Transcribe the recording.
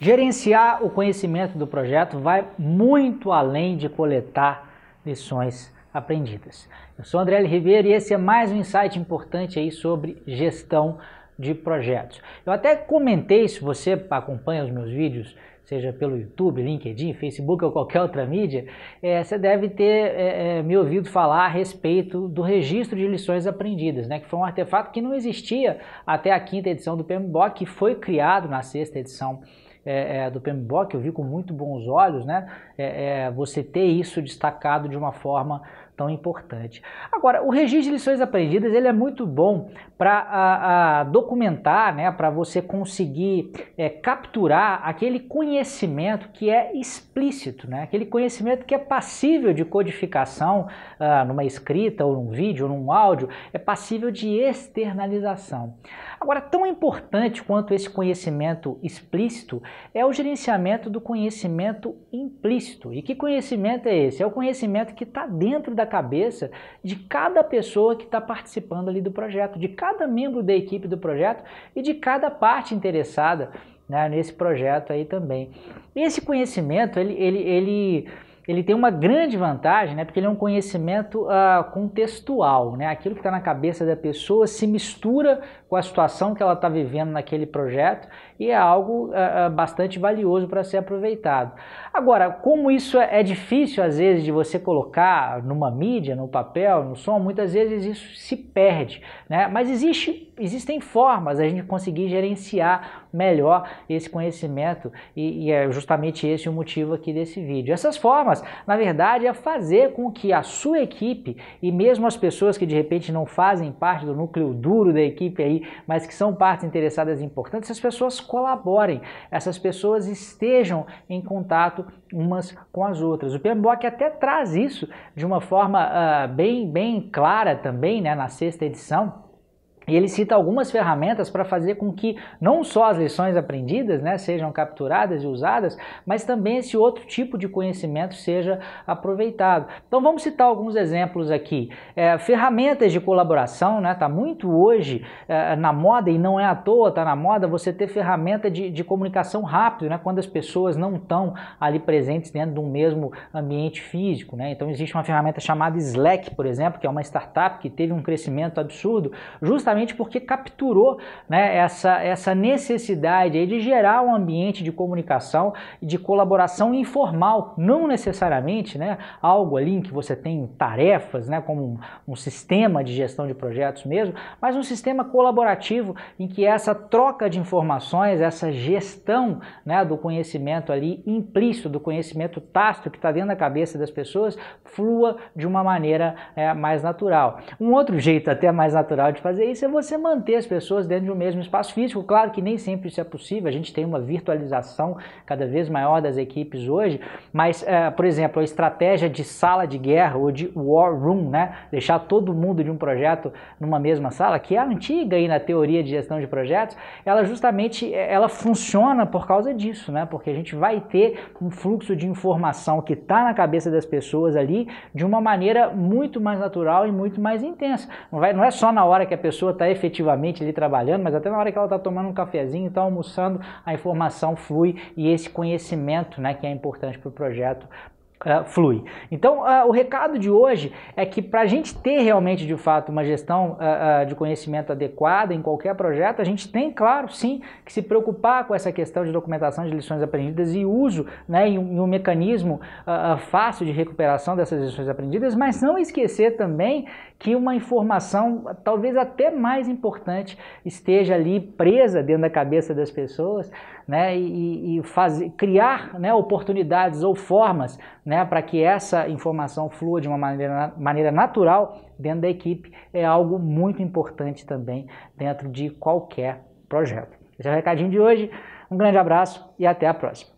Gerenciar o conhecimento do projeto vai muito além de coletar lições aprendidas. Eu sou André L. Ribeiro e esse é mais um insight importante aí sobre gestão de projetos. Eu até comentei, se você acompanha os meus vídeos, seja pelo YouTube, LinkedIn, Facebook ou qualquer outra mídia, é, você deve ter é, é, me ouvido falar a respeito do registro de lições aprendidas, né, que foi um artefato que não existia até a quinta edição do PMBOK, que foi criado na sexta edição é, é, do PMBOK, eu vi com muito bons olhos, né? É, é, você ter isso destacado de uma forma tão importante. Agora, o registro de lições aprendidas ele é muito bom para documentar, né, para você conseguir é, capturar aquele conhecimento que é explícito, né, aquele conhecimento que é passível de codificação ah, numa escrita ou num vídeo ou num áudio, é passível de externalização. Agora, tão importante quanto esse conhecimento explícito é o gerenciamento do conhecimento implícito. E que conhecimento é esse? É o conhecimento que está dentro da cabeça de cada pessoa que está participando ali do projeto, de cada membro da equipe do projeto e de cada parte interessada né, nesse projeto aí também. E esse conhecimento, ele, ele, ele ele tem uma grande vantagem, né, porque ele é um conhecimento uh, contextual, né, aquilo que está na cabeça da pessoa se mistura com a situação que ela está vivendo naquele projeto e é algo uh, bastante valioso para ser aproveitado. Agora, como isso é, é difícil às vezes de você colocar numa mídia, no papel, no som, muitas vezes isso se perde, né, mas existe, existem formas da gente conseguir gerenciar melhor esse conhecimento e, e é justamente esse o motivo aqui desse vídeo. Essas formas na verdade, é fazer com que a sua equipe e mesmo as pessoas que de repente não fazem parte do núcleo duro da equipe aí, mas que são partes interessadas e importantes, essas pessoas colaborem, essas pessoas estejam em contato umas com as outras. O PMBOK até traz isso de uma forma uh, bem, bem clara também, né, na sexta edição, e ele cita algumas ferramentas para fazer com que não só as lições aprendidas né, sejam capturadas e usadas, mas também esse outro tipo de conhecimento seja aproveitado. Então vamos citar alguns exemplos aqui. É, ferramentas de colaboração, né? Está muito hoje é, na moda e não é à toa, está na moda você ter ferramenta de, de comunicação rápido, né? Quando as pessoas não estão ali presentes dentro de um mesmo ambiente físico, né? Então existe uma ferramenta chamada Slack, por exemplo, que é uma startup que teve um crescimento absurdo, justamente justamente porque capturou né, essa, essa necessidade de gerar um ambiente de comunicação e de colaboração informal, não necessariamente né, algo ali em que você tem tarefas, né, como um, um sistema de gestão de projetos mesmo, mas um sistema colaborativo em que essa troca de informações, essa gestão né, do conhecimento ali implícito, do conhecimento tácito que está dentro da cabeça das pessoas, flua de uma maneira é, mais natural. Um outro jeito até mais natural de fazer isso é você manter as pessoas dentro de um mesmo espaço físico. Claro que nem sempre isso é possível, a gente tem uma virtualização cada vez maior das equipes hoje, mas, é, por exemplo, a estratégia de sala de guerra ou de war room, né? deixar todo mundo de um projeto numa mesma sala, que é antiga aí na teoria de gestão de projetos, ela justamente é, ela funciona por causa disso, né? porque a gente vai ter um fluxo de informação que está na cabeça das pessoas ali de uma maneira muito mais natural e muito mais intensa. Não, vai, não é só na hora que a pessoa está efetivamente ali trabalhando, mas até na hora que ela está tomando um cafezinho, está almoçando, a informação flui e esse conhecimento né, que é importante para o projeto Uh, flui. Então, uh, o recado de hoje é que para a gente ter realmente, de fato, uma gestão uh, de conhecimento adequada em qualquer projeto, a gente tem, claro, sim, que se preocupar com essa questão de documentação de lições aprendidas e uso né, em, um, em um mecanismo fácil de recuperação dessas lições aprendidas, mas não esquecer também que uma informação, talvez até mais importante, esteja ali presa dentro da cabeça das pessoas né, e, e fazer, criar né, oportunidades ou formas né, para que essa informação flua de uma maneira, maneira natural dentro da equipe é algo muito importante também dentro de qualquer projeto. Esse é o recadinho de hoje. Um grande abraço e até a próxima.